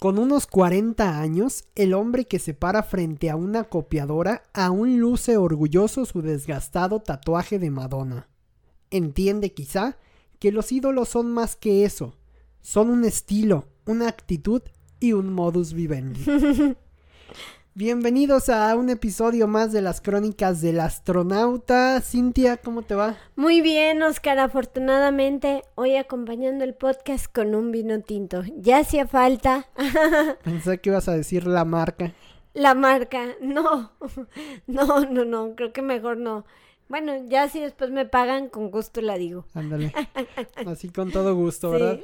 Con unos 40 años, el hombre que se para frente a una copiadora aún luce orgulloso su desgastado tatuaje de Madonna. Entiende quizá que los ídolos son más que eso, son un estilo, una actitud y un modus vivendi. Bienvenidos a un episodio más de las crónicas del astronauta. Cintia, ¿cómo te va? Muy bien, Oscar. Afortunadamente, hoy acompañando el podcast con un vino tinto. Ya hacía falta. Pensé que ibas a decir la marca. La marca, no. No, no, no. Creo que mejor no. Bueno, ya si después me pagan, con gusto la digo. Ándale. Así con todo gusto, ¿verdad?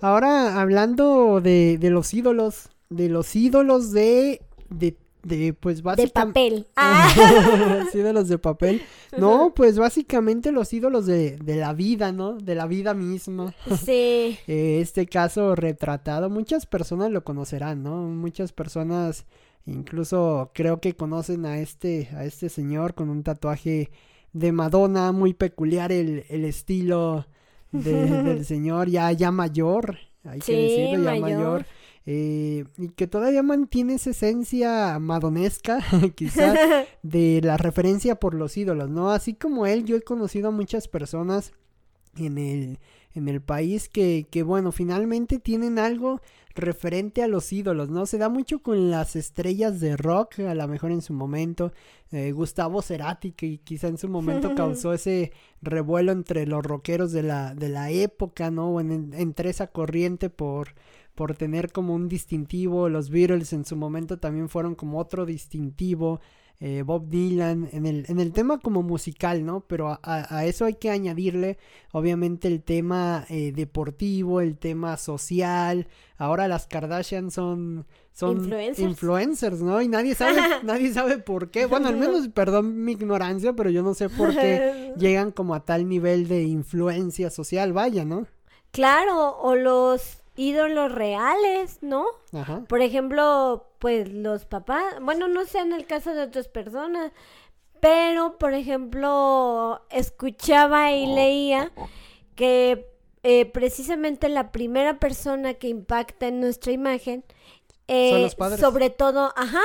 Ahora, hablando de, de los ídolos, de los ídolos de de, de pues básicamente... De papel. Ah. sí, de los de papel. No, pues básicamente los ídolos de, de la vida, ¿no? De la vida misma. Sí. Eh, este caso retratado, muchas personas lo conocerán, ¿no? Muchas personas incluso creo que conocen a este, a este señor con un tatuaje de Madonna, muy peculiar el, el estilo del señor ya, ya mayor, hay que decirlo, ya mayor eh, y que todavía mantiene esa esencia madonesca, quizás, de la referencia por los ídolos, ¿no? Así como él, yo he conocido a muchas personas en el, en el país que, que, bueno, finalmente tienen algo referente a los ídolos, ¿no? Se da mucho con las estrellas de rock, a lo mejor en su momento, eh, Gustavo Cerati, que quizá en su momento causó ese revuelo entre los rockeros de la, de la época, ¿no? En, entre esa corriente por por tener como un distintivo. Los Beatles en su momento también fueron como otro distintivo. Eh, Bob Dylan en el, en el tema como musical, ¿no? Pero a, eso hay que añadirle obviamente el tema eh, deportivo, el tema social. Ahora las Kardashian son son influencers. ¿no? Y nadie sabe, nadie sabe por qué. Bueno, al menos, perdón mi ignorancia, pero yo no sé por qué llegan como a tal nivel de influencia social, vaya, ¿no? Claro, o los ídolos reales, ¿no? Ajá. Por ejemplo, pues los papás, bueno, no sé en el caso de otras personas, pero por ejemplo, escuchaba y leía que eh, precisamente la primera persona que impacta en nuestra imagen eh, sobre todo, ajá,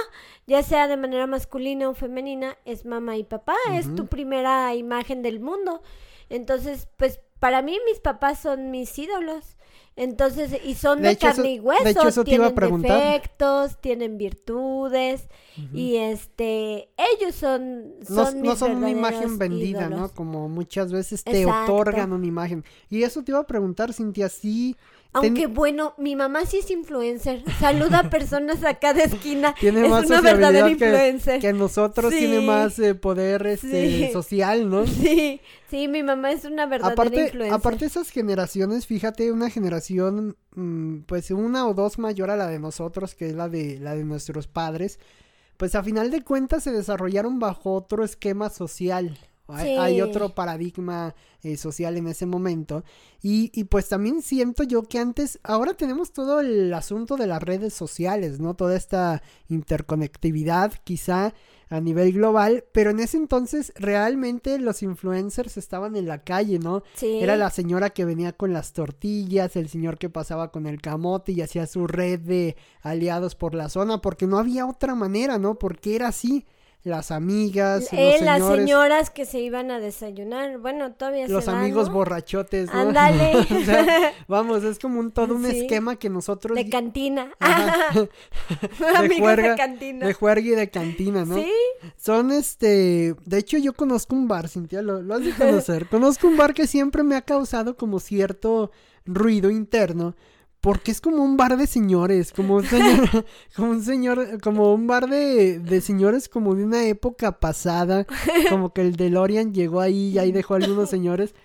ya sea de manera masculina o femenina, es mamá y papá, es tu primera imagen del mundo. Entonces, pues para mí mis papás son mis ídolos. Entonces, y son de, carne y hueso, de hecho, eso tienen te iba a defectos, tienen virtudes, y este, ellos son, son no, no son una imagen vendida, ¿no? Como muchas veces te otorgan una imagen. Y eso te iba a preguntar, Cintia, sí aunque bueno, mi mamá sí es influencer. Saluda a personas acá de esquina. Tiene es más una verdadera influencer. Que, nosotros tiene más eh, poder este, social, ¿no? Sí, sí, mi mamá es una verdadera aparte, influencer. Aparte esas generaciones, fíjate, una generación, mm, pues una o dos mayor a la de nosotros, que es la de la de nuestros padres, pues a final de cuentas se desarrollaron bajo otro esquema social. Hay, otro paradigma eh, social en ese momento. Y, y, pues también siento yo que antes, ahora tenemos todo el asunto de las redes sociales, ¿no? Toda esta interconectividad quizá a nivel global, pero en ese entonces realmente los influencers estaban en la calle, ¿no? Sí. Era la señora que venía con las tortillas, el señor que pasaba con el camote y hacía su red de aliados por la zona, porque no había otra manera, ¿no? Porque era así las amigas, eh, las señoras que se iban a desayunar, bueno, todavía los amigos borrachotes, ¿no? Ándale. vamos, es como un todo un esquema que nosotros de cantina. de amigos de cantina. De juerga y de cantina, ¿no? Sí. Son este, de hecho yo conozco un bar, Cintia, lo, lo has de conocer. conozco un bar que siempre me ha causado como cierto ruido interno porque es como un bar de señores, como un señor, como un señor, como un bar de, de señores como de una época pasada, como que el DeLorean llegó ahí y ahí dejó a algunos señores.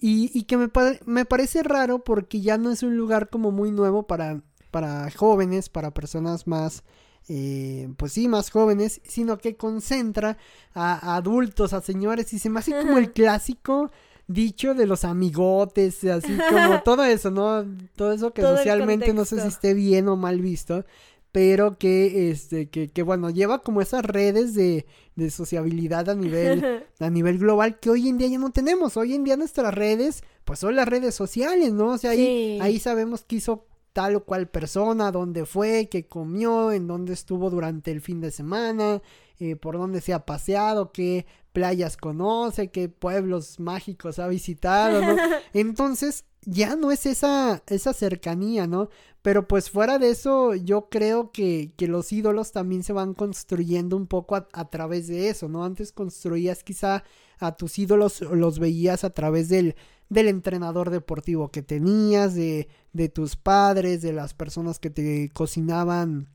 Y, y que me, me parece raro porque ya no es un lugar como muy nuevo para, para jóvenes, para personas más eh, pues sí, más jóvenes, sino que concentra a, adultos, a señores, y se me hace como el clásico dicho de los amigotes, así como todo eso, ¿no? Todo eso que socialmente no sé si esté bien o mal visto, pero que este que, que bueno lleva como esas redes de, de sociabilidad a nivel a nivel global que hoy en día ya no tenemos. Hoy en día nuestras redes pues son las redes sociales no o sea ahí ahí sabemos que hizo tal o cual persona dónde fue qué comió en dónde estuvo durante el fin de semana eh, por dónde se ha paseado qué playas conoce qué pueblos mágicos ha visitado ¿no? entonces ya no es esa, esa cercanía, ¿no? Pero pues fuera de eso, yo creo que, que los ídolos también se van construyendo un poco a, a, través de eso, ¿no? Antes construías quizá a tus ídolos, los veías a través del, del entrenador deportivo que tenías, de, de tus padres, de las personas que te cocinaban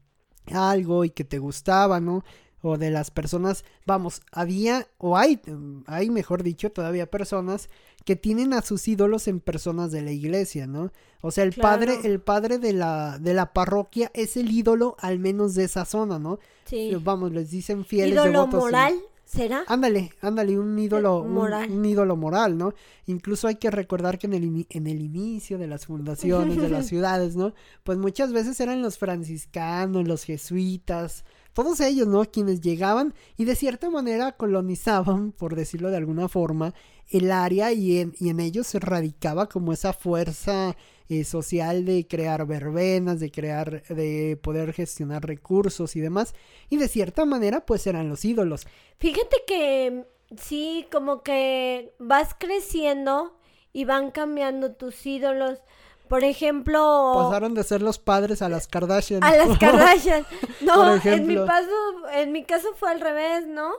algo y que te gustaba, ¿no? O de las personas, vamos, había o hay, hay mejor dicho, todavía personas que tienen a sus ídolos en personas de la iglesia, ¿no? O sea, el padre, el padre de la, de la parroquia es el ídolo al menos de esa zona, ¿no? Sí. Vamos, les dicen fieles ¿Ídolo moral? ¿Será? Ándale, ándale, un ídolo moral. Un, ídolo moral, ¿no? Incluso hay que recordar que en el, en el inicio de las fundaciones de las ciudades, ¿no? Pues muchas veces eran los franciscanos, los jesuitas, todos ellos, ¿no? Quienes llegaban y de cierta manera colonizaban, por decirlo de alguna forma, el área y en, ellos se radicaba como esa fuerza eh, social de crear verbenas, de crear, de poder gestionar recursos y demás. Y de cierta manera, pues eran los ídolos. Fíjate que sí, como que vas creciendo y van cambiando tus ídolos. Por ejemplo... Pasaron de ser los padres a las Kardashian. A las Kardashian. No, en mi, paso, en mi caso fue al revés, ¿no?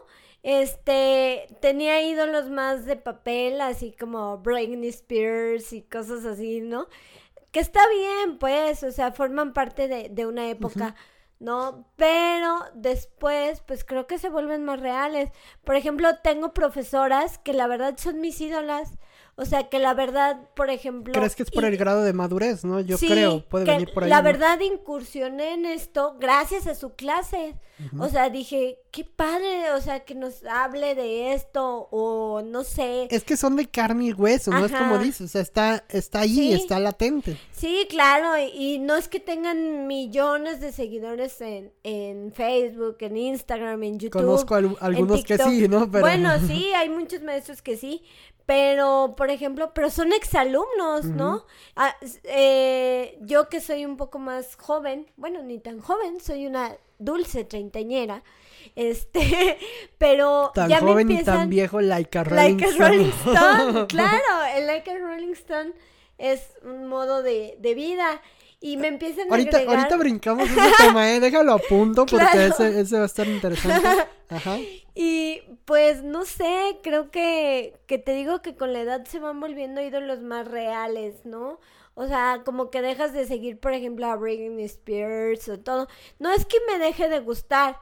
Este, tenía ídolos más de papel, así como Britney Spears y cosas así, ¿no? Que está bien, pues, o sea, forman parte de, de una época. ¿no? Pero después, pues creo que se vuelven más reales. Por ejemplo, tengo profesoras que la verdad son mis ídolas. O sea, que la verdad, por ejemplo... ¿Crees que es por el grado de madurez, no? Yo creo, puede venir por ahí. La verdad, incursioné en esto gracias a su clase. O sea, dije, qué padre, o sea, que nos hable de esto, o no sé. Es que son de carne y hueso, no es como dices, o sea, está, está ahí, está latente. Sí, claro, y, no es que tengan millones de seguidores en, en Facebook, en Instagram, en YouTube. Conozco algunos que sí, ¿no? Bueno, sí, hay muchos maestros que sí, pero, por ejemplo, pero son exalumnos, ¿no? Ah, eh, yo que soy un poco más joven, bueno, ni tan joven, soy una dulce treintañera, este, pero tan joven y tan viejo, like a Rolling, like a Rolling Stone. claro, el like a Rolling Stone es un modo de, de vida y me empiezan a ahorita, agregar... Ahorita brincamos ese tema, ¿eh? Déjalo a punto porque ese, ese, va a estar interesante. Ajá. Y pues no sé, creo que, que te digo que con la edad se van volviendo ídolos más reales, ¿no? O sea, como que dejas de seguir, por ejemplo, a Britney Spears o todo. No es que me deje de gustar,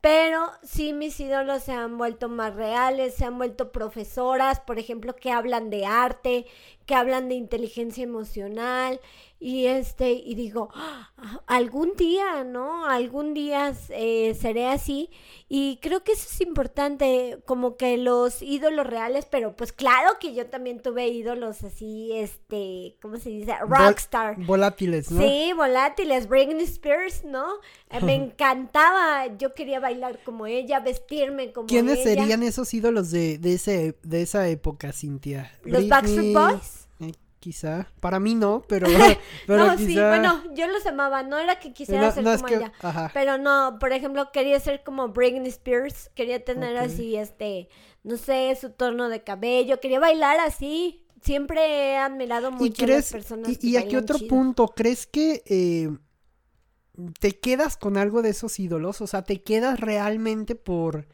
pero sí mis ídolos se han vuelto más reales, se han vuelto profesoras, por ejemplo, que hablan de arte, que hablan de inteligencia emocional y este y digo ah, algún día no algún día eh, seré así y creo que eso es importante como que los ídolos reales pero pues claro que yo también tuve ídolos así este cómo se dice rockstar. volátiles ¿no? sí volátiles Britney Spears no eh, me encantaba yo quería bailar como ella vestirme como quiénes serían esos ídolos de de ese de esa época Cintia los Backstreet Boys quizá. Para mí no, pero. pero no, sí, bueno, yo los amaba. No era que quisiera ser como ella. Pero no, por ejemplo, quería ser como Britney Spears. Quería tener así, este, no sé, su tono de cabello. Quería bailar así. Siempre he admirado mucho a las personas. Y, y aquí otro punto, ¿crees que eh, te quedas con algo de esos ídolos? O sea, ¿te quedas realmente por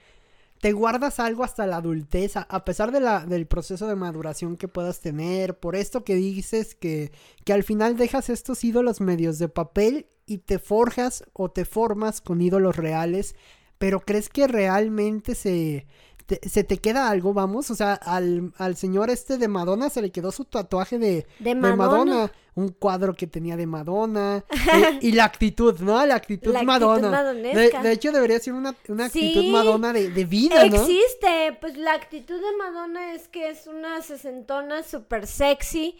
te guardas algo hasta la adultez, a pesar del proceso de maduración que puedas tener, por esto que dices que, que al final dejas estos ídolos medios de papel y te forjas o te formas con ídolos reales, pero crees que realmente se se te queda algo, vamos, o sea, al, al señor este de Madonna se le quedó su tatuaje de, de Madonna. Un cuadro que tenía de Madonna. Eh, y la actitud, ¿no? La actitud Madonna. de, hecho, debería ser una, actitud Madonna de, vida, ¿no? Existe, pues la actitud de Madonna es que es una sesentona súper sexy,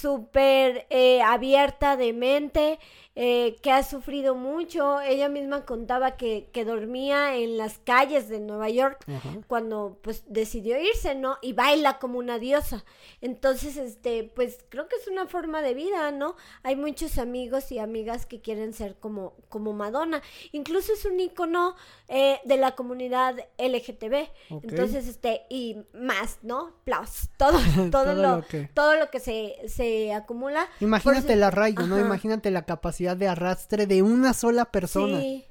súper eh, abierta de mente, eh, que ha sufrido mucho. Ella misma contaba que, que dormía en las calles de Nueva York cuando pues decidió irse, ¿no? Y baila como una diosa. Entonces, este, pues creo que es una forma de vida, ¿no? Hay muchos amigos y amigas que quieren ser como, como Madonna. Incluso es un icono eh, de la comunidad LGTB. Entonces, este, y más, ¿no? Plus, todo, todo, lo, que... todo lo que se, se acumula. Imagínate la rayo, ¿no? Imagínate la capacidad de arrastre de una sola persona. Sí.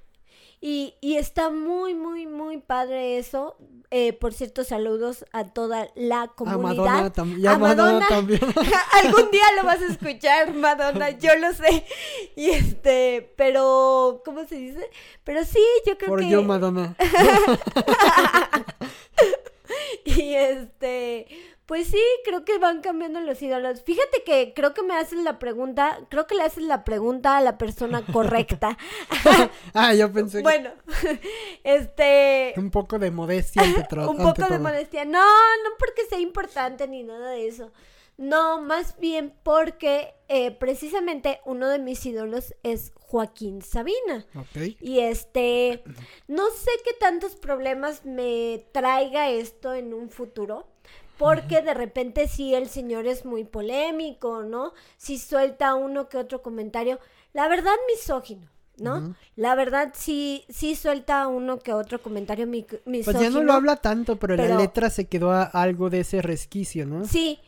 Y, y está muy, muy, muy padre eso. Eh, por cierto, saludos a toda la comunidad. A Madonna, Madonna, también. Algún día lo vas a escuchar, Madonna, yo lo sé. Y este, pero, ¿cómo se dice? Pero sí, yo creo por que... Por yo, Madonna. y este pues sí, creo que van cambiando los ídolos. Fíjate que creo que me haces la pregunta, creo que le haces la pregunta a la persona correcta. ah, yo pensé. Bueno, este. Un poco de modestia ante Un poco de modestia. No, no porque sea importante ni nada de eso. No, más bien porque eh, precisamente uno de mis ídolos es Joaquín Sabina. Ok. Y este, no sé qué tantos problemas me traiga esto en un futuro porque de repente sí el señor es muy polémico, ¿no? Si suelta uno que otro comentario, la verdad misógino. ¿no? La verdad sí, sí suelta uno que otro comentario misógino. Pues ya no lo habla tanto, pero, en la letra se quedó algo de ese resquicio, ¿no? Sí,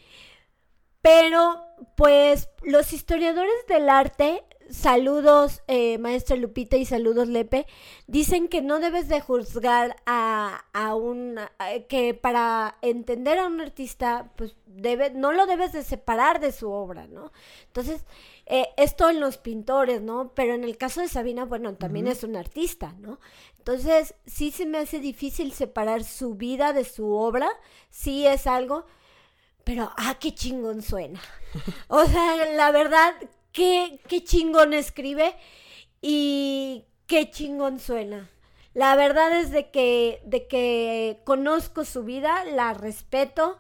pero pues los historiadores del arte saludos eh, maestra Lupita y saludos Lepe, dicen que no debes de juzgar a, a un, que para entender a un artista, pues debe, no lo debes de separar de su obra, ¿no? Entonces, eh, esto en los pintores, ¿no? Pero en el caso de Sabina, bueno, también es un artista, ¿no? Entonces, sí se me hace difícil separar su vida de su obra, sí es algo, pero, ah, qué chingón suena. O sea, la verdad, qué, qué chingón escribe y qué chingón suena. La verdad es de que, de que conozco su vida, la respeto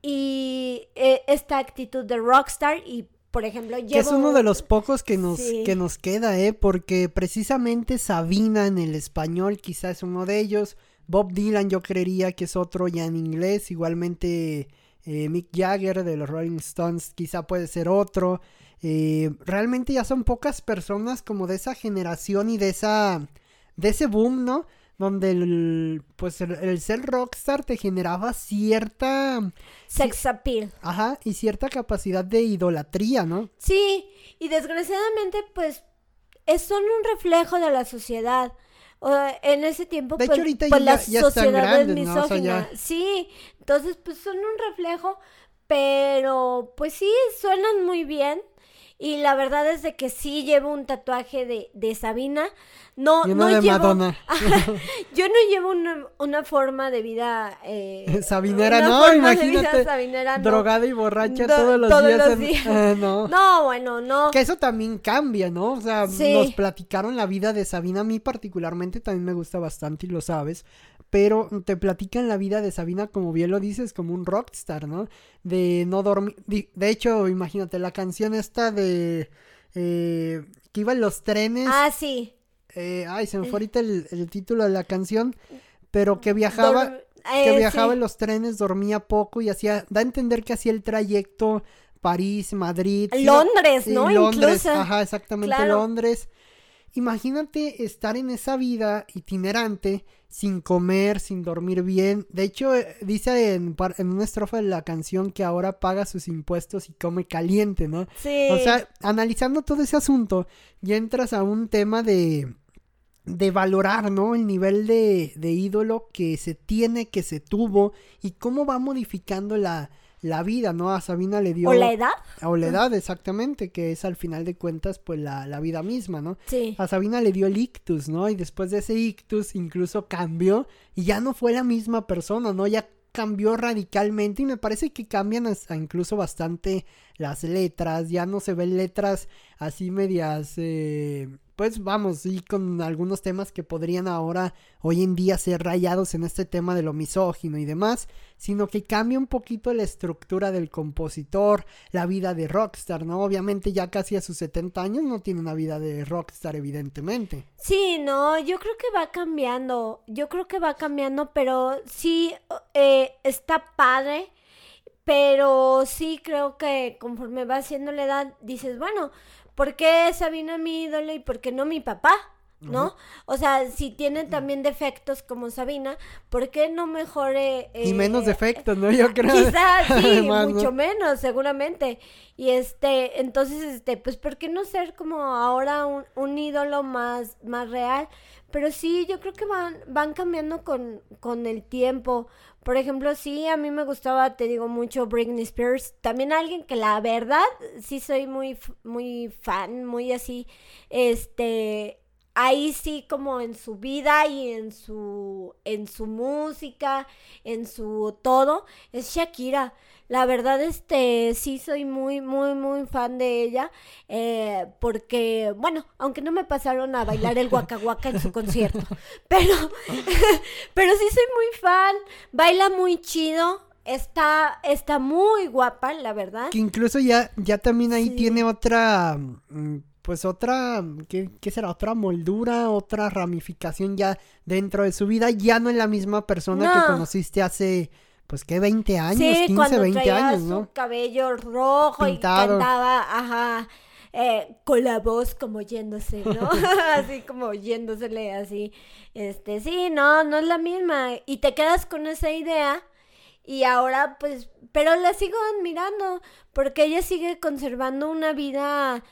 y eh, esta actitud de rockstar y por ejemplo, llevo... Que es uno de los pocos que nos, que nos queda, ¿eh? Porque precisamente Sabina en el español quizás es uno de ellos. Bob Dylan yo creería que es otro ya en inglés. Igualmente eh, Mick Jagger de los Rolling Stones quizá puede ser otro. Eh, realmente ya son pocas personas como de esa generación y de esa de ese boom, ¿no? Donde el, pues el, ser rockstar te generaba cierta sex appeal. Ajá, y cierta capacidad de idolatría, ¿no? Sí, y desgraciadamente pues son un reflejo de la sociedad. en ese tiempo, de pues, hecho, ahorita pues, ya, la sociedad es misógina. Sí, entonces, pues son un reflejo, pero pues sí, suenan muy bien. Y la verdad es de que sí llevo un tatuaje de, de Sabina. No, no de llevo, Madonna. yo no llevo una, una forma de vida eh, sabinera, no, imagínate. Drogada y borracha todos los días. Eh, no. no, bueno, no. Que eso también cambia, ¿no? O sea, nos platicaron la vida de Sabina. A mí particularmente también me gusta bastante y lo sabes pero te platican la vida de Sabina, como bien lo dices, como un rockstar, ¿no? De no dormir. De hecho, imagínate, la canción esta de. Eh, que iba en los trenes. Ah, sí. Eh, ay, se me fue ahorita el, título de la canción. Pero que viajaba. que eh, viajaba en los trenes, dormía poco y hacía. Da a entender que hacía el trayecto París, Madrid. Londres, ¿no? Londres, ajá, exactamente, Londres. Imagínate estar en esa vida itinerante sin comer, sin dormir bien. De hecho, eh, dice en, en, una estrofa de la canción que ahora paga sus impuestos y come caliente, ¿no? Sí. O sea, analizando todo ese asunto, ya entras a un tema de de valorar, ¿no? El nivel de, de ídolo que se tiene, que se tuvo y cómo va modificando la, la vida, ¿no? A Sabina le dio... ¿O la edad? O la edad, exactamente, que es al final de cuentas, pues la, la vida misma, ¿no? Sí. A Sabina le dio el ictus, ¿no? Y después de ese ictus incluso cambió y ya no fue la misma persona, ¿no? Ya cambió radicalmente y me parece que cambian hasta incluso bastante las letras, ya no se ven letras así medias eh, pues vamos, y con algunos temas que podrían ahora, hoy en día, ser rayados en este tema de lo misógino y demás, sino que cambia un poquito la estructura del compositor, la vida de rockstar, ¿no? Obviamente ya casi a sus 70 años no tiene una vida de rockstar, evidentemente. Sí, no, yo creo que va cambiando, yo creo que va cambiando, pero sí eh, está padre. Pero sí creo que conforme va haciendo la edad, dices, bueno, ¿por qué Sabina mi ídolo y por qué no mi papá? ¿no? O sea, si tiene también defectos como Sabina, ¿por qué no mejore? y menos eh, defectos, ¿no? Yo creo. Quizás, sí, mucho menos, seguramente. Y este, entonces, este, pues, ¿por qué no ser como ahora un, un ídolo más, más real? Pero sí, yo creo que van, van cambiando con, con el tiempo. Por ejemplo, sí, a mí me gustaba, te digo, mucho Britney Spears. También alguien que la verdad, sí soy muy, muy fan, muy así, este, ahí sí como en su vida y en su, en su música, en su todo, es Shakira. La verdad, este, sí soy muy, muy, muy fan de ella, eh, porque, bueno, aunque no me pasaron a bailar el Waka en su concierto, pero, pero sí soy muy fan, baila muy chido, está, está muy guapa, la verdad. Que incluso ya, ya también ahí tiene otra, mm, pues otra, ¿qué, ¿qué, será? Otra moldura, otra ramificación ya dentro de su vida, ya no es la misma persona que conociste hace pues que 20 años, sí, 15, 20 años, ¿no? Su cabello rojo y cantaba, ajá, eh, con la voz como yéndose, ¿no? así como yéndosele así. Este, sí, no, no es la misma. Y te quedas con esa idea y ahora pues, pero la sigo admirando porque ella sigue conservando una vida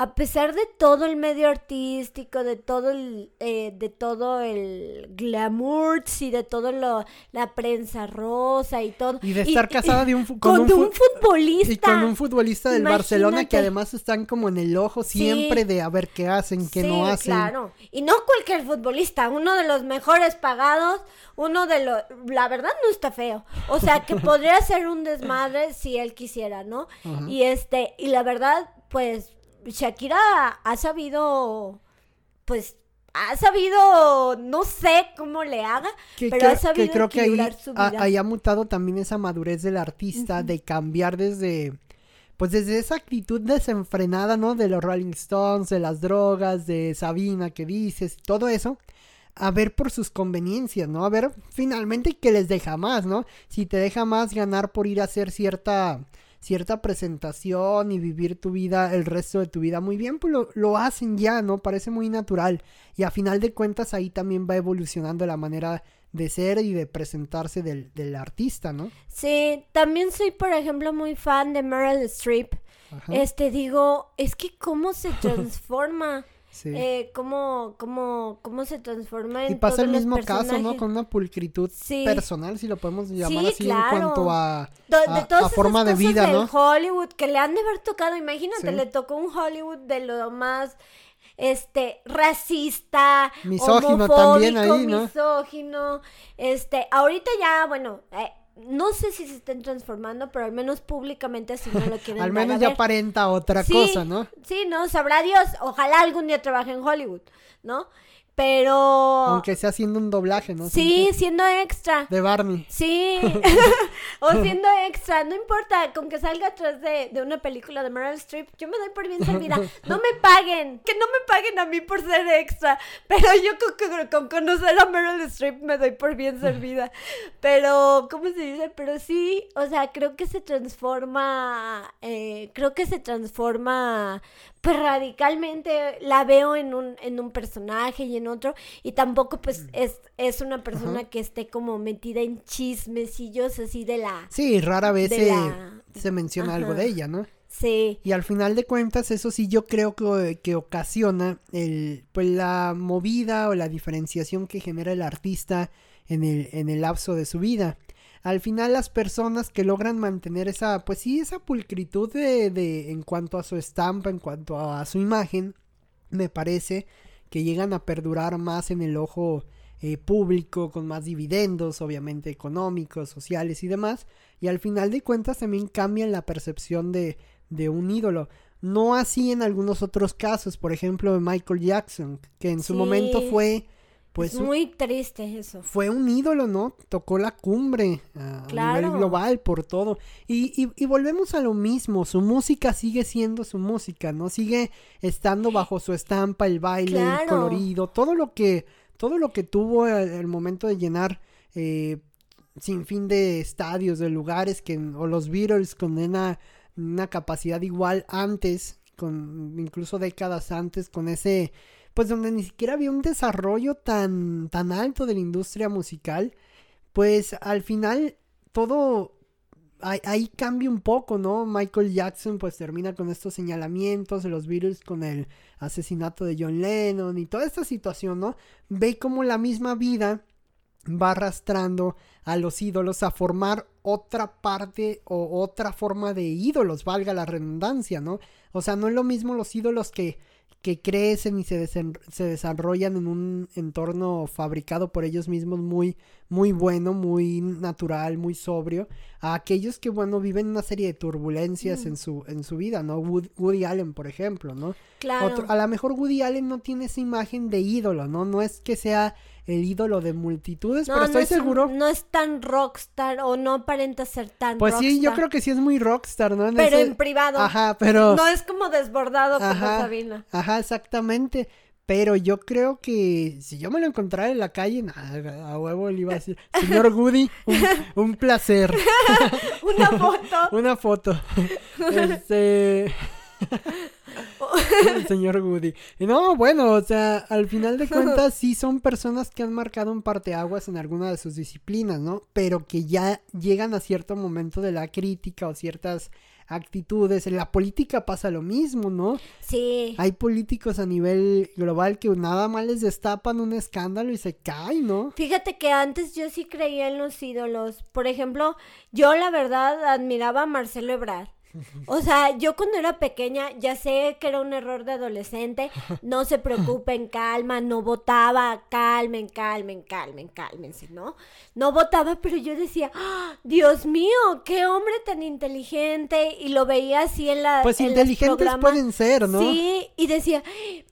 a pesar de todo el medio artístico, de todo el, eh, de todo el glamour y de todo lo, la prensa rosa y todo. Y de estar casada de un, con, un, futbolista. Y con un futbolista del Barcelona que además están como en el ojo siempre de a ver qué hacen, qué no hacen. Claro, y no cualquier futbolista, uno de los mejores pagados, uno de los, la verdad no está feo. O sea, que podría ser un desmadre si él quisiera, ¿no? Y este, y la verdad, pues Shakira ha sabido, pues, ha sabido, no sé cómo le haga, pero ha sabido creo que ahí, su vida. ahí ha mutado también esa madurez del artista de cambiar desde, pues desde esa actitud desenfrenada, ¿no? De los Rolling Stones, de las drogas, de Sabina que dices, todo eso, a ver por sus conveniencias, ¿no? A ver finalmente qué les deja más, ¿no? Si te deja más ganar por ir a hacer cierta cierta presentación y vivir tu vida, el resto de tu vida muy bien, pues lo, hacen ya, ¿no? Parece muy natural. Y a final de cuentas ahí también va evolucionando la manera de ser y de presentarse del, del artista, ¿no? Sí, también soy, por ejemplo, muy fan de Meryl Streep. Este, digo, es que cómo se transforma. Eh, cómo, cómo, cómo se transforma en Y pasa el mismo caso, ¿no? Con una pulcritud personal, si lo podemos llamar así, en cuanto a, a, forma de vida, ¿no? Hollywood que le han de haber tocado, imagínate, le tocó un Hollywood de lo más este racista, misógino también ahí, ¿no? Misógino, este, ahorita ya, bueno, eh, no sé si se estén transformando, pero al menos públicamente así no lo quieren Al menos ya aparenta otra cosa, ¿no? Sí, no, sabrá Dios. Ojalá algún día trabaje en Hollywood, ¿no? Pero. Aunque sea haciendo un doblaje, ¿no? Sí, siendo extra. De Barney. Sí. o siendo extra. No importa, con que salga atrás de, de, una película de Meryl Streep, yo me doy por bien servida. No me paguen. Que no me paguen a mí por ser extra. Pero yo con, con conocer a Meryl Streep me doy por bien servida. Pero, ¿cómo se dice? Pero sí, o sea, creo que se transforma. Eh, creo que se transforma pues radicalmente la veo en un, en un personaje y en otro, y tampoco pues es, es una persona que esté como metida en chismecillos así de la... Sí, rara vez se, menciona algo de ella, ¿no? Sí. Y al final de cuentas, eso sí yo creo que, que ocasiona el, pues la movida o la diferenciación que genera el artista en el, en el lapso de su vida. Al final las personas que logran mantener esa, pues sí, esa pulcritud de, de en cuanto a su estampa, en cuanto a, su imagen, me parece que llegan a perdurar más en el ojo eh, público, con más dividendos, obviamente económicos, sociales y demás, y al final de cuentas también cambian la percepción de, de un ídolo. No así en algunos otros casos, por ejemplo de Michael Jackson, que en su momento fue pues muy triste eso. Fue un ídolo, ¿no? Tocó la cumbre a, nivel global por todo. Y, y, volvemos a lo mismo, su música sigue siendo su música, ¿no? Sigue estando bajo su estampa, el baile, el colorido, todo lo que, todo lo que tuvo el, momento de llenar eh, sin fin de estadios, de lugares que, o los Beatles con una, una capacidad igual antes, con incluso décadas antes, con ese pues donde ni siquiera había un desarrollo tan, tan alto de la industria musical, pues al final todo ahí, cambia un poco, ¿no? Michael Jackson pues termina con estos señalamientos de los Beatles con el asesinato de John Lennon y toda esta situación, ¿no? Ve como la misma vida va arrastrando a los ídolos a formar otra parte o otra forma de ídolos, valga la redundancia, ¿no? O sea, no es lo mismo los ídolos que que crecen y se, se desarrollan en un entorno fabricado por ellos mismos muy, muy bueno, muy natural, muy sobrio, a aquellos que, bueno, viven una serie de turbulencias en, mm. su, en su vida, ¿no? Woody, Allen, por ejemplo, ¿no? Claro. a lo mejor Woody Allen no tiene esa imagen de ídolo, ¿no? No es que sea el ídolo de multitudes, pero estoy seguro. No es tan rockstar o no aparenta ser tan Pues sí, yo creo que sí es muy rockstar, ¿no? pero en privado. Ajá, pero. No es como desbordado como Sabina. Ajá, exactamente. Pero yo creo que si yo me lo encontrara en la calle, nada, a huevo le iba a decir, señor Woody, un, placer. Una foto. Una foto. Este. el señor Woody. Y no, bueno, o sea, al final de cuentas sí son personas que han marcado un parteaguas en alguna de sus disciplinas, ¿no? Pero que ya llegan a cierto momento de la crítica o ciertas actitudes. En la política pasa lo mismo, ¿no? Sí. Hay políticos a nivel global que nada más les destapan un escándalo y se caen, ¿no? Fíjate que antes yo sí creía en los ídolos. Por ejemplo, yo la verdad admiraba a Marcelo Ebrard. O sea, yo cuando era pequeña ya sé que era un error de adolescente. No se preocupen, calma, no votaba, calmen, calmen, calmen, cálmense, ¿no? No votaba, pero yo decía, ¡Ah, Dios mío, qué hombre tan inteligente. Y lo veía así en la. Pues inteligentes pueden ser, ¿no? Sí, y decía,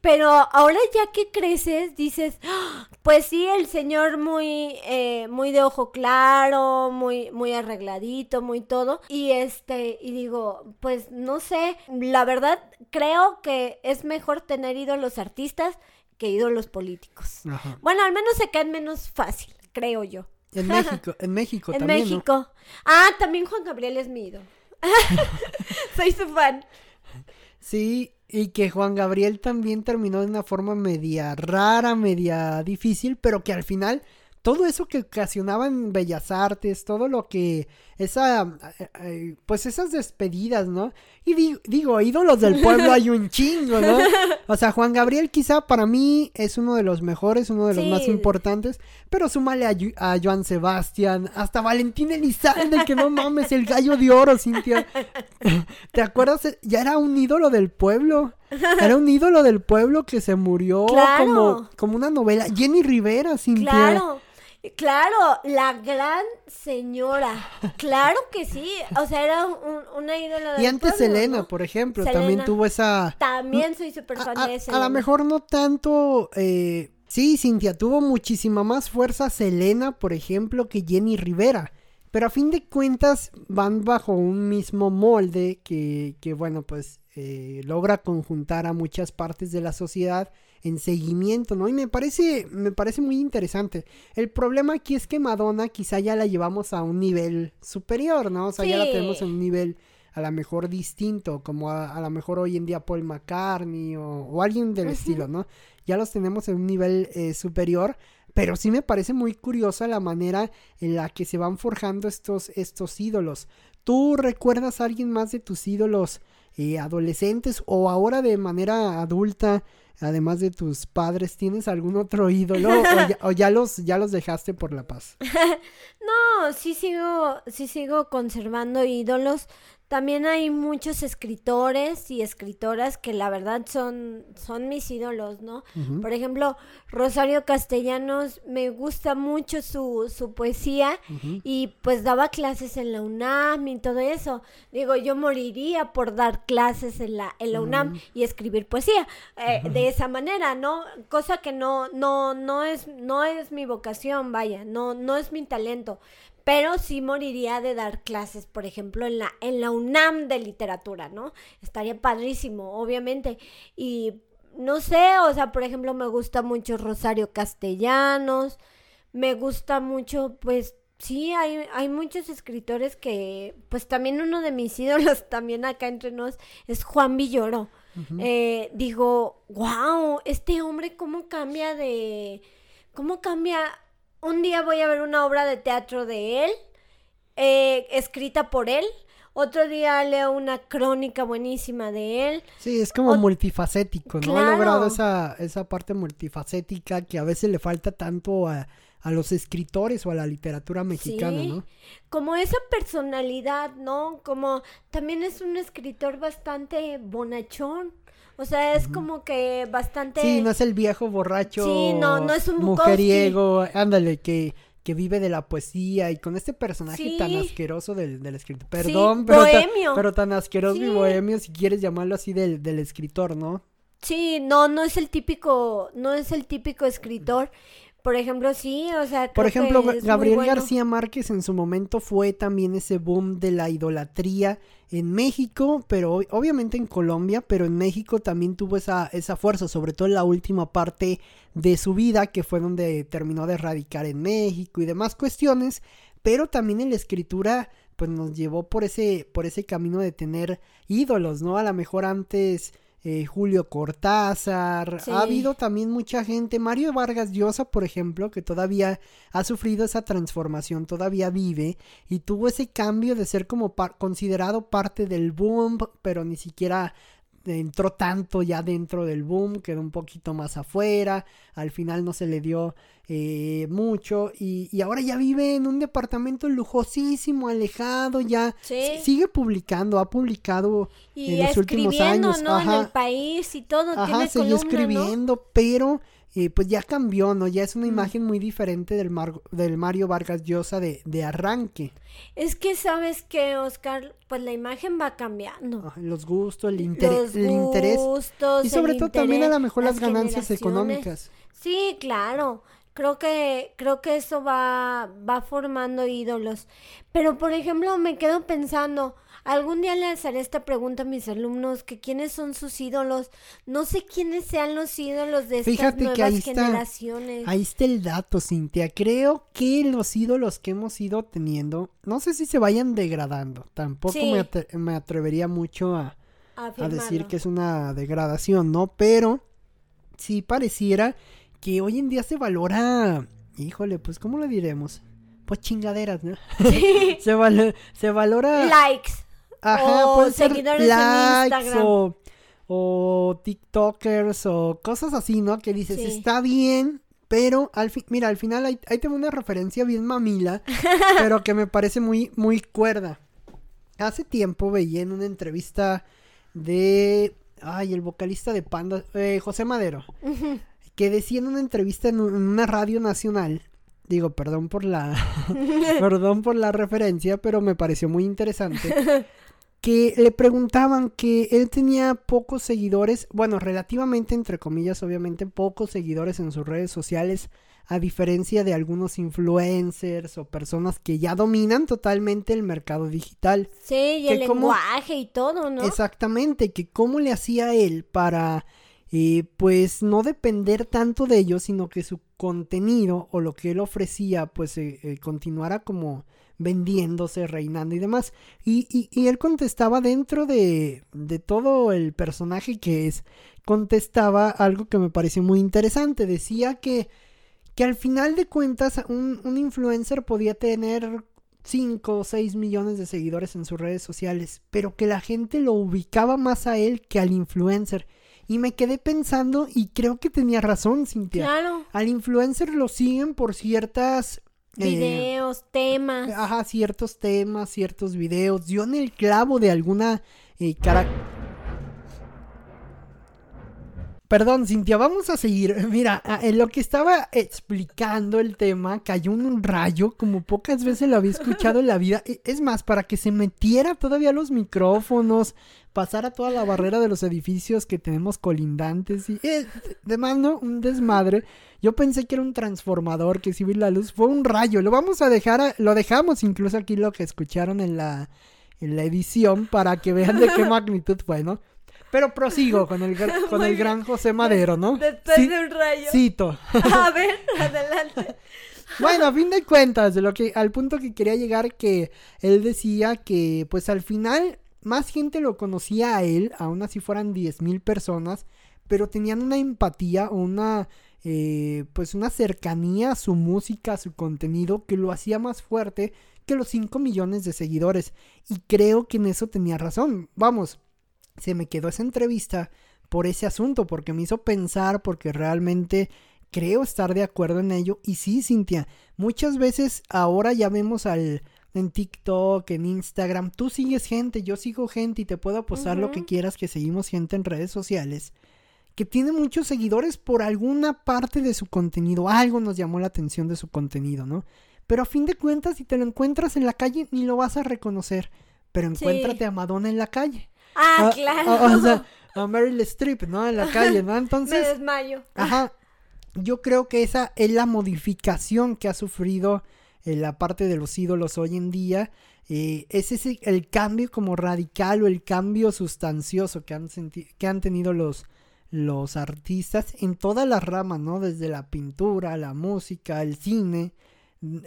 pero ahora ya que creces, dices, ¡Ah! pues sí, el señor muy, eh, muy de ojo claro, muy, muy arregladito, muy todo. Y este, y digo, pues no sé, la verdad creo que es mejor tener ídolos artistas que ídolos políticos. Bueno, al menos se caen menos fácil, creo yo. En México, en México en también. En México. Ah, también Juan Gabriel es mi ídolo. Soy su fan. Sí, y que Juan Gabriel también terminó de una forma media rara, media difícil, pero que al final todo eso que ocasionaban Bellas Artes, todo lo que esa eh, eh, pues esas despedidas, ¿no? Y digo, ídolos del pueblo hay un chingo, ¿no? O sea, Juan Gabriel quizá para mí es uno de los mejores, uno de los más importantes, pero súmale a, a Joan Sebastián, hasta Valentín Elizalde, que no mames, el gallo de oro, Cintia. ¿Te acuerdas? Ya era un ídolo del pueblo. Era un ídolo del pueblo que se murió como, como una novela. Jenny Rivera, Cintia. Claro. Claro, la gran señora. Claro que sí. O sea, era una ídola Y antes Selena, por ejemplo, también tuvo esa. También soy súper fan de Selena. A lo mejor no tanto. Eh... Sí, Cintia, tuvo muchísima más fuerza Selena, por ejemplo, que Jenny Rivera. Pero a fin de cuentas van bajo un mismo molde que, que bueno, pues eh, logra conjuntar a muchas partes de la sociedad en seguimiento, ¿no? Y me parece, me parece muy interesante. El problema aquí es que Madonna quizá ya la llevamos a un nivel superior, ¿no? O sea, ya la tenemos en un nivel a lo mejor distinto, como a, lo mejor hoy en día Paul McCartney o, alguien del estilo, ¿no? Ya los tenemos en un nivel eh, superior, pero sí me parece muy curiosa la manera en la que se van forjando estos, estos ídolos. ¿Tú recuerdas a alguien más de tus ídolos eh, adolescentes o ahora de manera adulta, además de tus padres, ¿tienes algún otro ídolo o, ya, los ya los dejaste por la paz? no, sí sigo sí sigo conservando ídolos. También hay muchos escritores y escritoras que la verdad son, son mis ídolos, ¿no? Por ejemplo, Rosario Castellanos, me gusta mucho su, su poesía y pues daba clases en la UNAM y todo eso. Digo, yo moriría por dar clases en la, en la UNAM y escribir poesía eh, de esa manera, ¿no? Cosa que no, no, no es, no es mi vocación, vaya, no, no es mi talento pero sí moriría de dar clases, por ejemplo, en la, en la UNAM de literatura, ¿no? Estaría padrísimo, obviamente. Y no sé, o sea, por ejemplo, me gusta mucho Rosario Castellanos, me gusta mucho, pues, sí, hay, hay muchos escritores que, pues también uno de mis ídolos, también acá entre nos, es Juan Villoro. Eh, digo, wow, este hombre cómo cambia de, cómo cambia un día voy a ver una obra de teatro de él, eh, escrita por él. Otro día leo una crónica buenísima de él. Sí, es como multifacético, ¿no? Ha logrado esa, esa parte multifacética que a veces le falta tanto a, a los escritores o a la literatura mexicana, sí, ¿no? Como esa personalidad, ¿no? Como también es un escritor bastante bonachón. O sea, es como que bastante... Sí, no es el viejo borracho. Sí, no, no es un mujeriego, ándale, que, que vive de la poesía y con este personaje tan asqueroso del, del escritor. Perdón, pero, bohemio. pero tan asqueroso y bohemio, si quieres llamarlo así, del, del escritor, ¿no? Sí, no, no es el típico, no es el típico escritor. Por ejemplo, sí, o sea. Por ejemplo, Gabriel García Márquez en su momento fue también ese boom de la idolatría en México, pero obviamente en Colombia, pero en México también tuvo esa, esa fuerza, sobre todo en la última parte de su vida, que fue donde terminó de radicar en México y demás cuestiones, pero también en la escritura pues nos llevó por ese, por ese camino de tener ídolos, ¿no? A lo mejor antes eh, Julio Cortázar, ha habido también mucha gente, Mario Vargas Llosa, por ejemplo, que todavía ha sufrido esa transformación, todavía vive y tuvo ese cambio de ser como considerado parte del boom, pero ni siquiera entró tanto ya dentro del boom, quedó un poquito más afuera, al final no se le dio eh, mucho y, y, ahora ya vive en un departamento lujosísimo, alejado, ya sigue publicando, ha publicado en los últimos años. ¿no? En el país y todo, Ajá, sigue escribiendo, pero eh, pues ya cambió, ¿no? Ya es una mm. imagen muy diferente del, del Mario Vargas Llosa de, de, arranque. Es que sabes que, Oscar, pues la imagen va cambiando. los gustos, el interés. Y sobre todo también a lo mejor las, ganancias económicas. Sí, claro. Creo que, creo que eso va, va formando ídolos. Pero, por ejemplo, me quedo pensando, Algún día les haré esta pregunta a mis alumnos, que quiénes son sus ídolos. No sé quiénes sean los ídolos de estas Fíjate nuevas que ahí generaciones. Está, ahí está el dato, Cintia. Creo que los ídolos que hemos ido teniendo, no sé si se vayan degradando. Tampoco me, atrevería mucho a, a decir que es una degradación, ¿no? Pero sí pareciera que hoy en día se valora, híjole, pues ¿cómo lo diremos? Pues chingaderas, ¿no? Sí. se, se valora... Likes. Ajá, o seguidores en Instagram. O, TikTokers o cosas así, ¿no? Que dices, está bien, pero al fin, mira, al final ahí, tengo una referencia bien mamila, pero que me parece muy, muy cuerda. Hace tiempo veía en una entrevista de, ay, el vocalista de Panda, eh, José Madero, que decía en una entrevista en una radio nacional, digo, perdón por la, perdón por la referencia, pero me pareció muy interesante que le preguntaban que él tenía pocos seguidores, bueno, relativamente entre comillas, obviamente pocos seguidores en sus redes sociales, a diferencia de algunos influencers o personas que ya dominan totalmente el mercado digital. Sí, y el lenguaje y todo, ¿no? Exactamente, que cómo le hacía él para, eh, pues, no depender tanto de ellos, sino que su contenido o lo que él ofrecía, pues, eh, eh, continuara como vendiéndose, reinando y demás. Y, y, él contestaba dentro de, de todo el personaje que es, contestaba algo que me pareció muy interesante. Decía que, que al final de cuentas un, un influencer podía tener 5 o 6 millones de seguidores en sus redes sociales, pero que la gente lo ubicaba más a él que al influencer. Y me quedé pensando y creo que tenía razón, Cintia. Claro. Al influencer lo siguen por ciertas eh, videos, temas. Ajá, ciertos temas, ciertos videos. Dio en el clavo de alguna eh, cara Perdón, Cintia, vamos a seguir. Mira, en lo que estaba explicando el tema, cayó un rayo, como pocas veces lo había escuchado en la vida. Es más, para que se metiera todavía los micrófonos, pasara toda la barrera de los edificios que tenemos colindantes y eh, demás, ¿no? Un desmadre. Yo pensé que era un transformador que si vi la luz, fue un rayo. Lo vamos a dejar, lo dejamos incluso aquí lo que escucharon en la, en la edición para que vean de qué magnitud fue, ¿no? Pero prosigo con el, con el gran José Madero, ¿no? Después de un rayo. Cito. A ver, adelante. Bueno, a fin de cuentas, de lo que, al punto que quería llegar, que él decía que, pues al final, más gente lo conocía a él, aún así fueran 10 mil personas, pero tenían una empatía una, eh, pues una cercanía a su música, a su contenido, que lo hacía más fuerte que los 5 millones de seguidores. Y creo que en eso tenía razón. Vamos, se me quedó esa entrevista por ese asunto, porque me hizo pensar, porque realmente creo estar de acuerdo en ello. Y sí, Cintia, muchas veces ahora ya vemos al en TikTok, en Instagram, tú sigues gente, yo sigo gente y te puedo apostar lo que quieras que seguimos gente en redes sociales que tiene muchos seguidores por alguna parte de su contenido, algo nos llamó la atención de su contenido, ¿no? Pero a fin de cuentas, si te lo encuentras en la calle, ni lo vas a reconocer. Pero encuéntrate a Madonna en la calle. Ah, claro. o sea, a Meryl Streep, ¿no? En la calle, ¿no? Entonces. Me desmayo. Ajá. Yo creo que esa es la modificación que ha sufrido la parte de los ídolos hoy en día. Eh, es ese el cambio como radical o el cambio sustancioso que han, que han tenido los, los artistas en todas las ramas, ¿no? Desde la pintura, la música, el cine,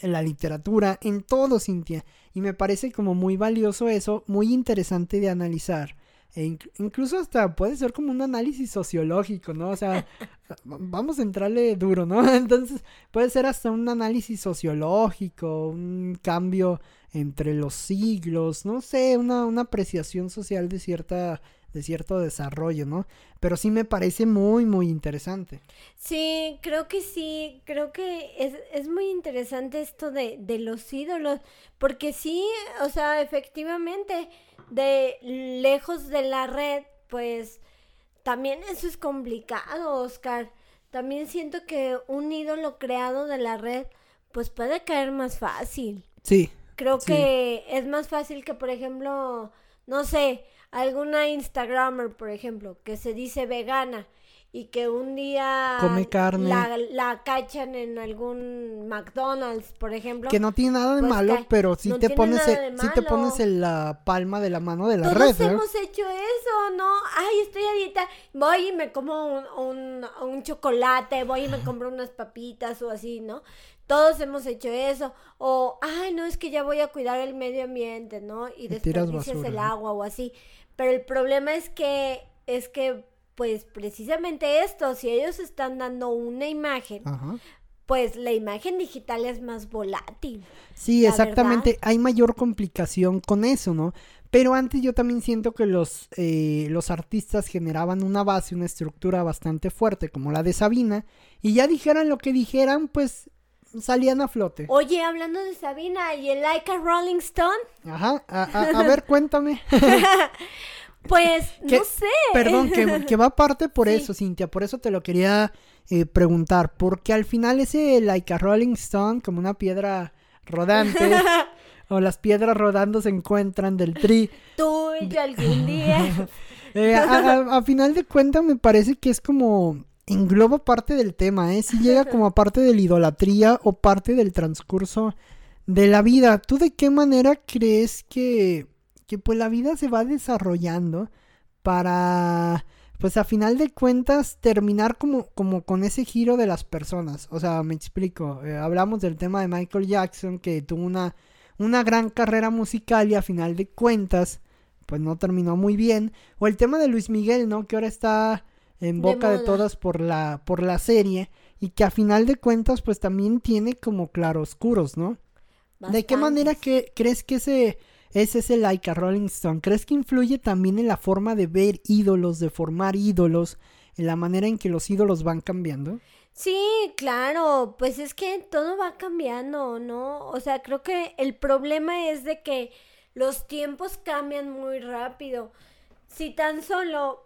la literatura, en todo, Cintia. Y me parece como muy valioso eso, muy interesante de analizar. E incluso hasta puede ser como un análisis sociológico, ¿no? O sea, vamos a entrarle duro, ¿no? Entonces puede ser hasta un análisis sociológico, un cambio entre los siglos, no sé, una, una apreciación social de cierta de cierto desarrollo, ¿no? Pero sí me parece muy, muy interesante. Sí, creo que sí, creo que es, es muy interesante esto de, de los ídolos, porque sí, o sea, efectivamente, de lejos de la red, pues también eso es complicado, Oscar. También siento que un ídolo creado de la red, pues puede caer más fácil. Sí. Creo que es más fácil que, por ejemplo, no sé, alguna Instagramer, por ejemplo, que se dice vegana y que un día come carne. la, cachan en algún McDonald's por ejemplo. Que no tiene nada de pues malo pero si te pones si te pones en la palma de la mano de la red todos hemos hecho eso no ay estoy a dieta voy y me como un, un, chocolate voy y me compro unas papitas o así no todos hemos hecho eso. O ay no es que ya voy a cuidar el medio ambiente no y, después el agua o así. Pero el problema es que es que pues precisamente esto, si ellos están dando una imagen, pues la imagen digital es más volátil. Sí, exactamente, hay mayor complicación con eso, ¿no? Pero antes yo también siento que los, eh, los artistas generaban una base, una estructura bastante fuerte, como la de Sabina, y ya dijeran lo que dijeran, pues salían a flote. Oye, hablando de Sabina, ¿y el Like a Rolling Stone? Ajá, a ver, cuéntame. Pues, no sé. Perdón, que, va aparte por eso, Cintia. Por eso te lo quería eh, preguntar. Porque al final ese Like a Rolling Stone, como una piedra rodante, o las piedras rodando se encuentran del tri. Tú y yo algún día. Eh, a, final de cuentas me parece que es como engloba parte del tema, ¿eh? Si llega como a parte de la idolatría o parte del transcurso de la vida. ¿Tú de qué manera crees que que pues la vida se va desarrollando para pues a final de cuentas terminar como, como con ese giro de las personas. O sea, me explico. Eh, hablamos del tema de Michael Jackson que tuvo una, una gran carrera musical y a final de cuentas pues no terminó muy bien. O el tema de Luis Miguel, ¿no? Que ahora está en boca de, de todas por la, por la serie y que a final de cuentas pues también tiene como claroscuros, ¿no? ¿De qué manera que crees que ese, ese es el like a Rolling Stone? ¿Crees que influye también en la forma de ver ídolos, de formar ídolos, en la manera en que los ídolos van cambiando? Sí, claro, pues es que todo va cambiando, ¿no? O sea, creo que el problema es de que los tiempos cambian muy rápido. Si tan solo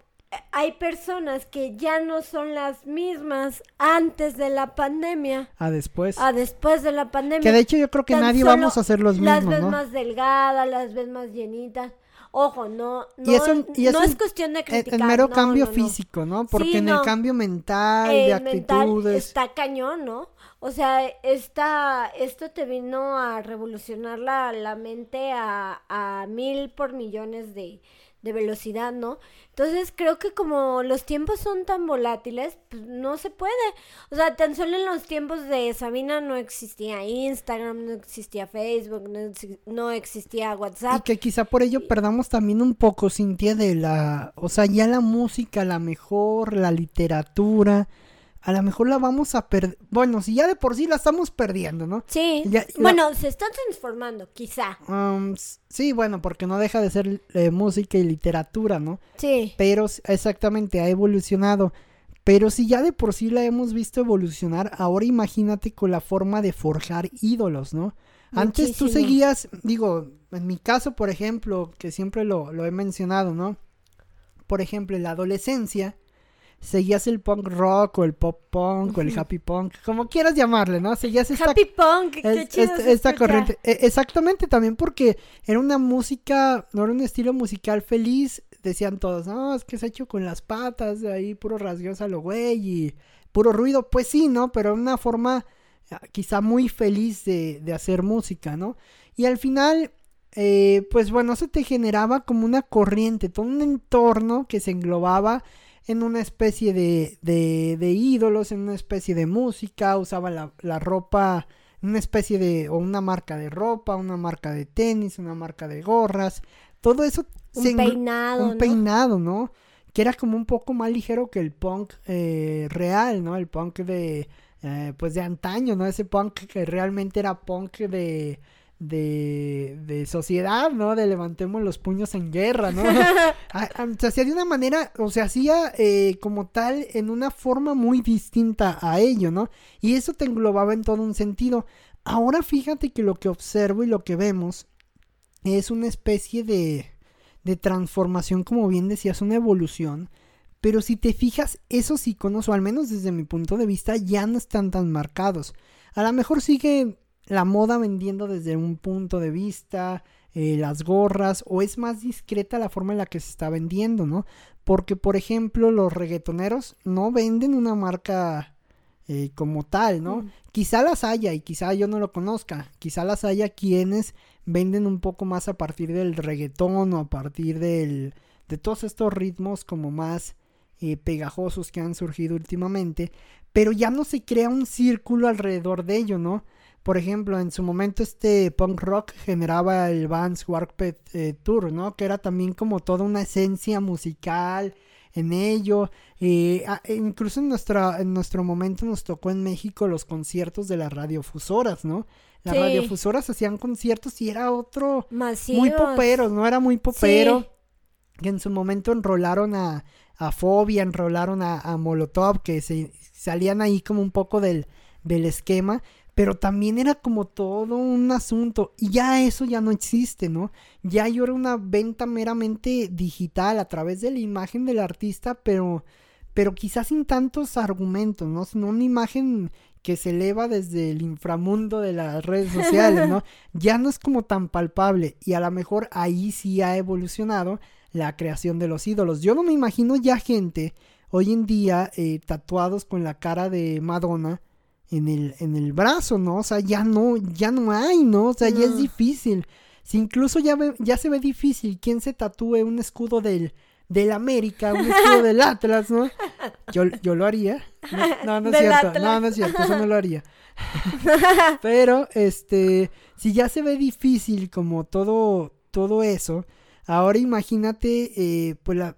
hay personas que ya no son las mismas antes de la pandemia. A después. A después de la pandemia. Que de hecho yo creo que nadie vamos a ser los mismos, Las ves más delgadas, las ves más llenitas. Ojo, no, no, no es cuestión de criticar. El mero cambio físico, ¿no? Porque en el cambio mental, de actitudes. está cañón, ¿no? O sea, esta, esto te vino a revolucionar la, la mente a, a mil por millones de, de velocidad, ¿no? Entonces creo que como los tiempos son tan volátiles, pues no se puede. O sea, tan solo en los tiempos de Sabina no existía Instagram, no existía Facebook, no, existía WhatsApp. Y que quizá por ello perdamos también un poco, Cintia, de la... O sea, ya la música, la mejor, la literatura a lo mejor la vamos a perder. Bueno, si ya de por sí la estamos perdiendo, ¿no? Sí. bueno, se está transformando, quizá. Um, sí, bueno, porque no deja de ser eh, música y literatura, ¿no? Sí. Pero exactamente, ha evolucionado. Pero si ya de por sí la hemos visto evolucionar, ahora imagínate con la forma de forjar ídolos, ¿no? Antes tú seguías, digo, en mi caso, por ejemplo, que siempre lo, lo he mencionado, ¿no? Por ejemplo, en la adolescencia, seguías el punk rock o el pop punk o el happy punk, como quieras llamarle, ¿no? Seguías esta, happy punk, qué chido esta, corriente. E, exactamente, también porque era una música, no era un estilo musical feliz, decían todos, no, es que se ha hecho con las patas, de ahí puro rasgueos lo güey y puro ruido, pues sí, ¿no? Pero una forma ah, quizá muy feliz de, de hacer música, ¿no? Y al final eh, pues bueno, eso te generaba como una corriente, todo un entorno que se englobaba en una especie de, de, de ídolos, en una especie de música, usaba la, la ropa, una especie de, o una marca de ropa, una marca de tenis, una marca de gorras, todo eso. Un peinado. Un peinado, ¿no? Que era como un poco más ligero que el punk eh, real, ¿no? El punk de, eh, pues de antaño, ¿no? Ese punk que realmente era punk de de, de sociedad, ¿no? De levantemos los puños en guerra, ¿no? se hacía de una manera, o se hacía eh, como tal en una forma muy distinta a ello, ¿no? Y eso te englobaba en todo un sentido. Ahora fíjate que lo que observo y lo que vemos es una especie de, de transformación, como bien decías, una evolución. Pero si te fijas, esos iconos, o al menos desde mi punto de vista, ya no están tan marcados. A lo mejor sigue la moda vendiendo desde un punto de vista, eh, las gorras, o es más discreta la forma en la que se está vendiendo, ¿no? Porque, por ejemplo, los reggaetoneros no venden una marca eh, como tal, ¿no? Mm. Quizá las haya y quizá yo no lo conozca, quizá las haya quienes venden un poco más a partir del reggaetón o a partir del, de todos estos ritmos como más eh, pegajosos que han surgido últimamente, pero ya no se crea un círculo alrededor de ello, ¿no? Por ejemplo, en su momento este punk rock generaba el Vans Warped eh, Tour, ¿no? Que era también como toda una esencia musical en ello. Eh, incluso en, nuestra, en nuestro momento nos tocó en México los conciertos de las radiofusoras, ¿no? Las radiofusoras hacían conciertos y era otro muy popero, ¿no? Era muy popero. Que en su momento enrolaron a, a Fobia, enrolaron a, a Molotov, que se salían ahí como un poco del, del esquema pero también era como todo un asunto y ya eso ya no existe, ¿no? Ya yo era una venta meramente digital a través de la imagen del artista, pero pero quizás sin tantos argumentos, ¿no? Sino una imagen que se eleva desde el inframundo de las redes sociales, ¿no? ya no es como tan palpable y a lo mejor ahí sí ha evolucionado la creación de los ídolos. Yo no me imagino ya gente hoy en día eh, tatuados con la cara de Madonna en el, en el brazo, ¿no? O sea, ya no, ya no hay, ¿no? O sea, ya es difícil. Si incluso ya, ya se ve difícil quién se tatúe un escudo del, del América, un escudo del Atlas, ¿no? Yo, yo lo haría. No, no, es cierto, no, no es cierto, eso no lo haría. Pero, este, si ya se ve difícil como todo, todo eso, ahora imagínate, eh, pues la,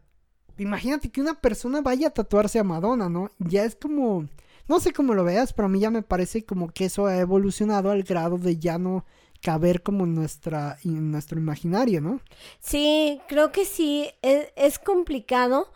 imagínate que una persona vaya a tatuarse a Madonna, ¿no? Ya es como, no sé cómo lo veas, pero a mí ya me parece como que eso ha evolucionado al grado de ya no caber como nuestra, en nuestro imaginario, ¿no? Sí, creo que sí, es, es complicado,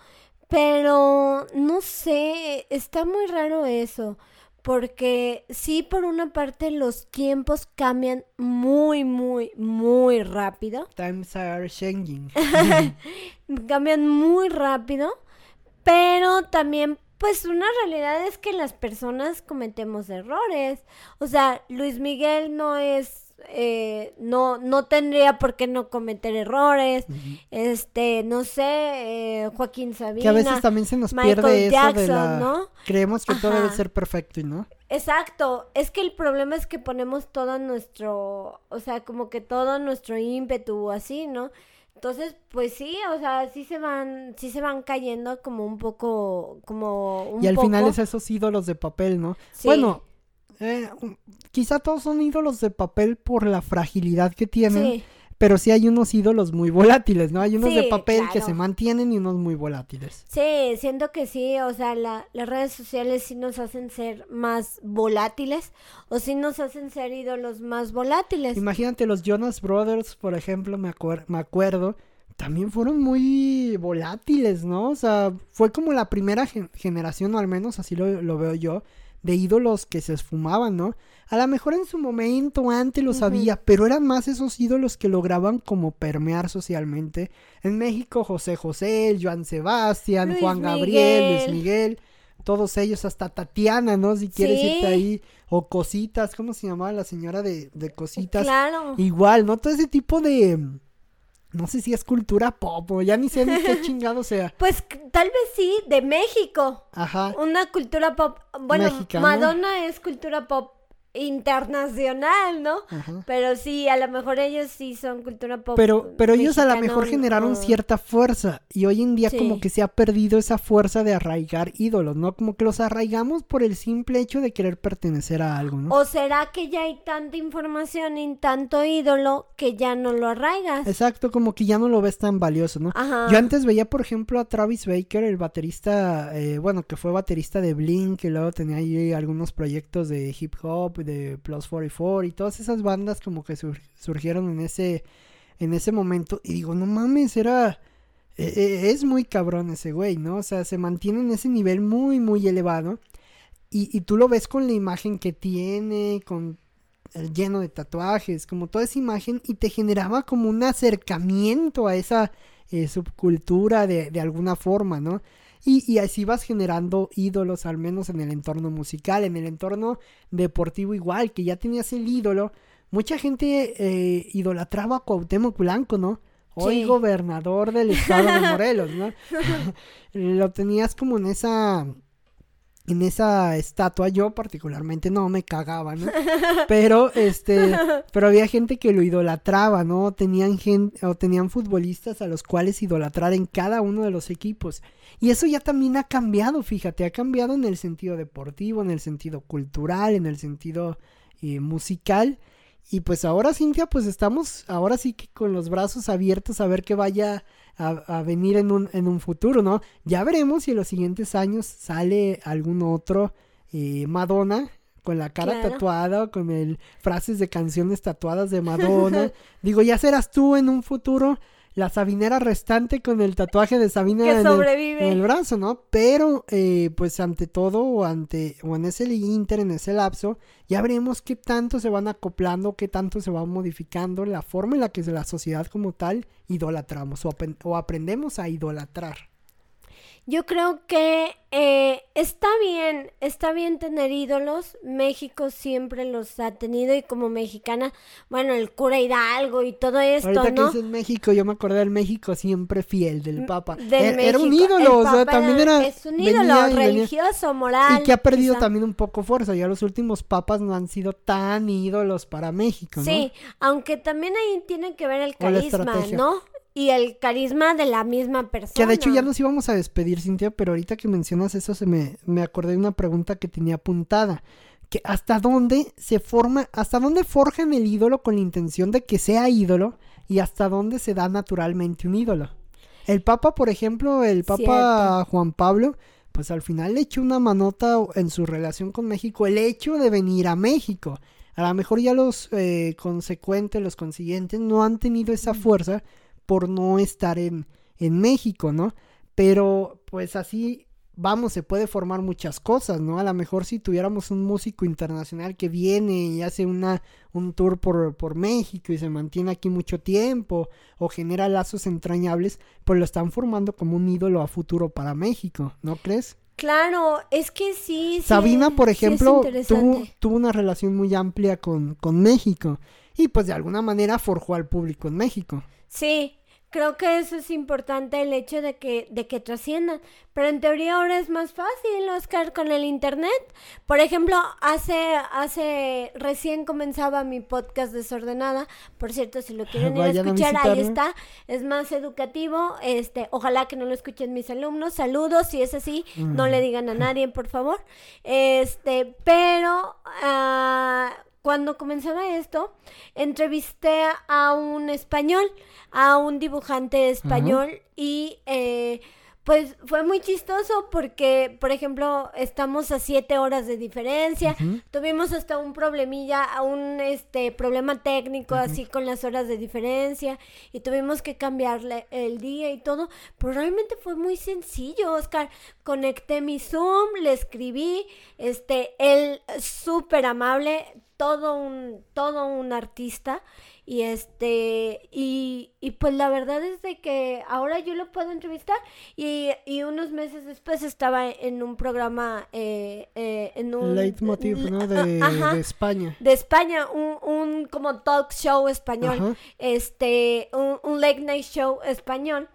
pero no sé, está muy raro eso porque sí, por una parte los tiempos cambian muy, muy, muy rápido. Times are changing. cambian muy rápido, pero también pues una realidad es que las personas cometemos errores. O sea, Luis Miguel no es eh, no, no tendría por qué no cometer errores. Este, no sé, eh, Joaquín Sabina. Que a veces también se nos pierde eso de la... ¿no? Creemos que todo debe ser perfecto y no. Exacto, es que el problema es que ponemos todo nuestro, o sea, como que todo nuestro ímpetu así, ¿no? Entonces, pues sí, o sea, sí se van, sí se van cayendo como un poco, como un Y al final es esos ídolos de papel, ¿no? Bueno, eh, quizá todos son ídolos de papel por la fragilidad que tienen. Pero sí hay unos ídolos muy volátiles, ¿no? Hay unos de papel que se mantienen y unos muy volátiles. Sí, siento que sí, o sea, las redes sociales sí nos hacen ser más volátiles o sí nos hacen ser ídolos más volátiles. Imagínate los Jonas Brothers, por ejemplo, me, me acuerdo, también fueron muy volátiles, ¿no? O sea, fue como la primera generación, o al menos así lo veo yo, de ídolos que se esfumaban, ¿no? A lo mejor en su momento antes lo sabía, pero eran más esos ídolos que lograban como permear socialmente. En México, José José, Joan Sebastián, Juan Gabriel, Luis Miguel, todos ellos, hasta Tatiana, ¿no? Si quieres irte ahí. O Cositas, ¿cómo se llamaba la señora de, de Cositas? Claro. Igual, ¿no? Todo ese tipo de no sé si es cultura pop o ya ni sé ni qué chingado sea. Pues tal vez sí, de México. Ajá. Una cultura pop. Bueno, Madonna es cultura pop internacional, ¿no? Pero sí, a lo mejor ellos sí son cultura pop. Pero, pero ellos a lo mejor generaron cierta fuerza y hoy en día como que se ha perdido esa fuerza de arraigar ídolos, ¿no? Como que los arraigamos por el simple hecho de querer pertenecer a algo, ¿no? O será que ya hay tanta información y tanto ídolo que ya no lo arraigas. Exacto, como que ya no lo ves tan valioso, ¿no? Yo antes veía, por ejemplo, a Travis Baker, el baterista, eh, bueno, que fue baterista de Blink, y luego tenía ahí algunos proyectos de hip hop de Plus 44 y todas esas bandas como que surgieron en ese, en ese momento. Y digo, no mames, era... E, e, es muy cabrón ese güey, ¿no? O sea, se mantiene en ese nivel muy, muy elevado. Y, y tú lo ves con la imagen que tiene, con el lleno de tatuajes, como toda esa imagen, y te generaba como un acercamiento a esa eh, subcultura de, de alguna forma, ¿no? Y, así vas generando ídolos, al menos en el entorno musical, en el entorno deportivo igual, que ya tenías el ídolo. Mucha gente eh, idolatraba a Cuauhtémoc Blanco, ¿no? Hoy gobernador del estado de Morelos, ¿no? Lo tenías como en esa en esa estatua yo particularmente no me cagaba, ¿no? Pero este, pero había gente que lo idolatraba, ¿no? Tenían gente o tenían futbolistas a los cuales idolatrar en cada uno de los equipos. Y eso ya también ha cambiado, fíjate, ha cambiado en el sentido deportivo, en el sentido cultural, en el sentido eh, musical. Y pues ahora, Cintia, pues estamos ahora sí que con los brazos abiertos a ver qué vaya a, venir en un, en un futuro, ¿no? Ya veremos si en los siguientes años sale algún otro eh, Madonna con la cara tatuada o con el frases de canciones tatuadas de Madonna. Digo, ya serás tú en un futuro la Sabinera restante con el tatuaje de Sabina en el, brazo, ¿no? Pero, eh, pues ante todo, o ante, o en ese inter, en ese lapso, ya veremos qué tanto se van acoplando, qué tanto se va modificando la forma en la que la sociedad como tal idolatramos o aprendemos a idolatrar. Yo creo que eh, está bien, está bien tener ídolos. México siempre los ha tenido y como mexicana, bueno, el cura Hidalgo y todo esto, Ahorita ¿no? que en México, yo me acordé del México siempre fiel, del mm, Papa. E-, era, un ídolo, o sea, también era... Es un ídolo religioso, moral. Y que ha perdido también un poco fuerza. Ya los últimos papas no han sido tan ídolos para México, ¿no? Sí, aunque también ahí tiene que ver el carisma, ¿no? Y el carisma de la misma persona. Que de hecho ya nos íbamos a despedir, Cintia, pero ahorita que mencionas eso se me, me acordé de una pregunta que tenía apuntada. Que hasta dónde se forma, hasta dónde forjan el ídolo con la intención de que sea ídolo y hasta dónde se da naturalmente un ídolo. El Papa, por ejemplo, el Papa Juan Pablo, pues al final le echó una manota en su relación con México el hecho de venir a México A lo mejor ya los eh, consecuentes, los consiguientes, no han tenido esa fuerza por no estar en, en México, ¿no? Pero pues así vamos, se puede formar muchas cosas, ¿no? A lo mejor si tuviéramos un músico internacional que viene y hace una, un tour por, por México y se mantiene aquí mucho tiempo o genera lazos entrañables, pues lo están formando como un ídolo a futuro para México, ¿no crees? Claro, es que sí. Sabina, por ejemplo, tuvo, tuvo, una relación muy amplia con, con México y pues de alguna manera forjó al público en México. Sí, creo que eso es importante el hecho de que de que trasciendan pero en teoría ahora es más fácil Oscar con el internet. Por ejemplo hace hace recién comenzaba mi podcast desordenada. Por cierto si lo quieren ir a escuchar ahí está. Es más educativo. Este ojalá que no lo escuchen mis alumnos. Saludos si es así no le digan a nadie por favor. Este pero uh, cuando comenzaba esto, entrevisté a un español, a un dibujante español y eh, pues fue muy chistoso porque, por ejemplo, estamos a siete horas de diferencia. Tuvimos hasta un problemilla, un este problema técnico así con las horas de diferencia y tuvimos que cambiarle el día y todo. Pero realmente fue muy sencillo, Oscar. Conecté mi Zoom, le escribí, este, él súper amable, todo un, todo un artista. Y este, y, y, pues la verdad es de que ahora yo lo puedo entrevistar y, y unos meses después estaba en un programa, eh, eh, en un... Leitmotiv, ¿no? De, España. De España, un, un como talk show español, este, un, un late night show español.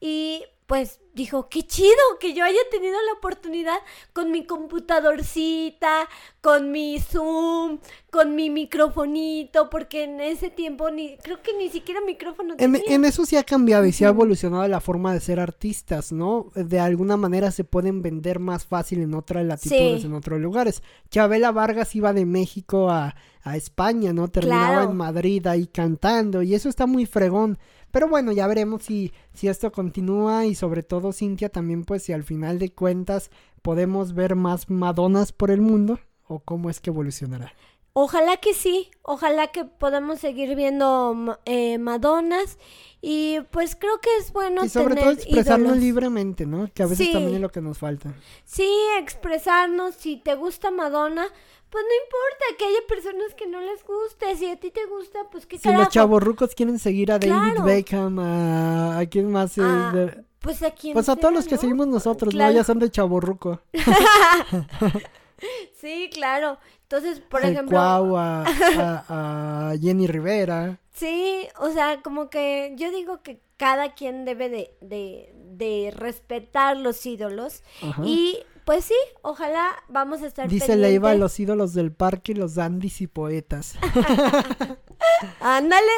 Y pues dijo, qué chido que yo haya tenido la oportunidad con mi computadorcita, con mi Zoom, con mi microfonito, porque en ese tiempo ni, creo que ni siquiera micrófono tenía. En, eso sí ha cambiado y sí ha evolucionado la forma de ser artistas, ¿no? De alguna manera se pueden vender más fácil en otras latitudes, en otros lugares. Chabela Vargas iba de México a, a España, ¿no? Terminaba en Madrid ahí cantando y eso está muy fregón. Pero bueno, ya veremos si, si esto continúa y sobre todo Cintia también pues si al final de cuentas podemos ver más Madonas por el mundo o cómo es que evolucionará. Ojalá que sí, ojalá que podamos seguir viendo eh, Madonas y pues creo que es bueno y sobre todo expresarnos libremente, ¿no? Que a veces también es lo que nos falta. Sí, expresarnos. Si te gusta Madonna, pues no importa que haya personas que no les guste. Si a ti te gusta, pues qué Si los chavorrucos quieren seguir a David Beckham, a, a quién más. Ah, pues a quién Pues a todos los que seguimos nosotros, ¿no? Ya son de chavorruco. sí, claro. Entonces, por ejemplo. a, a, Jenny Rivera. Sí, o sea, como que yo digo que cada quien debe de, de, de respetar los ídolos. Y pues sí, ojalá vamos a estar Dice Leiva, los ídolos del parque, los dandis y poetas. Ándale.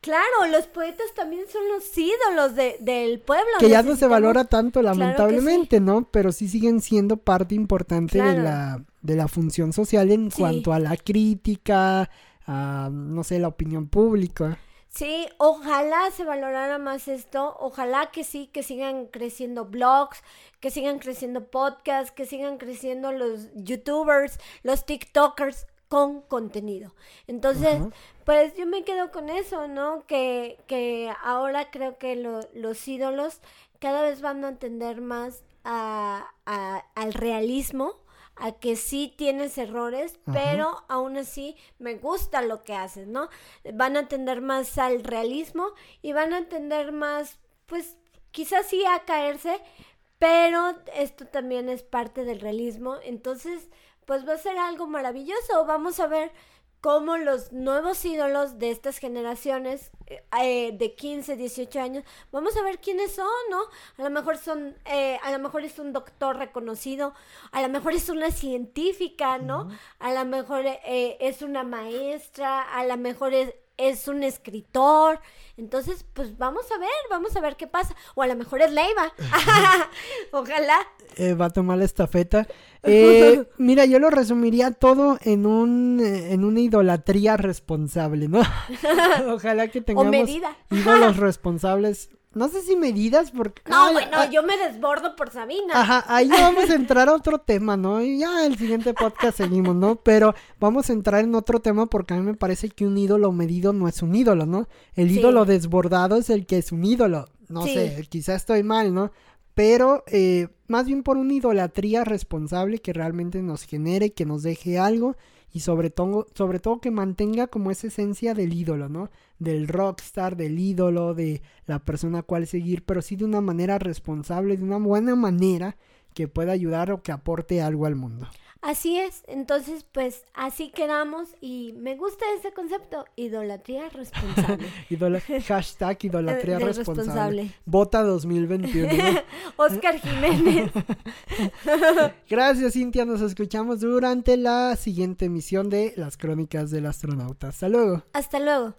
Claro, los poetas también son los ídolos de, del pueblo. Que ya no se valora tanto, lamentablemente, ¿no? Pero sí siguen siendo parte importante de, la, de la función social en cuanto a la crítica, a, no sé, la opinión pública. Sí, ojalá se valorara más esto, ojalá que sí, que sigan creciendo blogs, que sigan creciendo podcasts, que sigan creciendo los youtubers, los tiktokers con contenido. Entonces, pues yo me quedo con eso, ¿no? Que, que ahora creo que los ídolos cada vez van a entender más a, al realismo a que sí tienes errores, pero aún así me gusta lo que haces, ¿no? Van a tender más al realismo y van a tender más, pues quizás sí a caerse, pero esto también es parte del realismo, entonces pues va a ser algo maravilloso, vamos a ver cómo los nuevos ídolos de estas generaciones eh, de 15, 18 años, vamos a ver quiénes son, ¿no? A lo mejor son, eh, a lo mejor es un doctor reconocido, a lo mejor es una científica, ¿no? A lo mejor eh, es una maestra, a lo mejor es, es un escritor. Entonces, pues vamos a ver, vamos a ver qué pasa. O a lo mejor es Leiva. Ojalá. Eh, va a tomar la estafeta. Eh, mira, yo lo resumiría todo en un eh, en una idolatría responsable, ¿no? Ojalá que tengamos ídolos responsables no sé si medidas porque... No, bueno, ah, yo me desbordo por Sabina. Ajá, ahí vamos a entrar a otro tema, ¿no? Y ya el siguiente podcast seguimos, ¿no? Pero vamos a entrar en otro tema porque a mí me parece que un ídolo medido no es un ídolo, ¿no? El ídolo desbordado es el que es un ídolo. No sé, quizás estoy mal, ¿no? Pero eh, más bien por una idolatría responsable que realmente nos genere, que nos deje algo y sobre todo, sobre todo que mantenga como esa esencia del ídolo, ¿no? Del rockstar, del ídolo, de la persona a cual seguir, pero sí de una manera responsable, de una buena manera que pueda ayudar o que aporte algo al mundo. Así es, entonces pues así quedamos y me gusta ese concepto, idolatría responsable. hashtag idolatría responsable. Vota 2021. Oscar Jiménez. Gracias Cintia, nos escuchamos durante la siguiente emisión de Las Crónicas del Astronauta. Hasta luego. Hasta luego.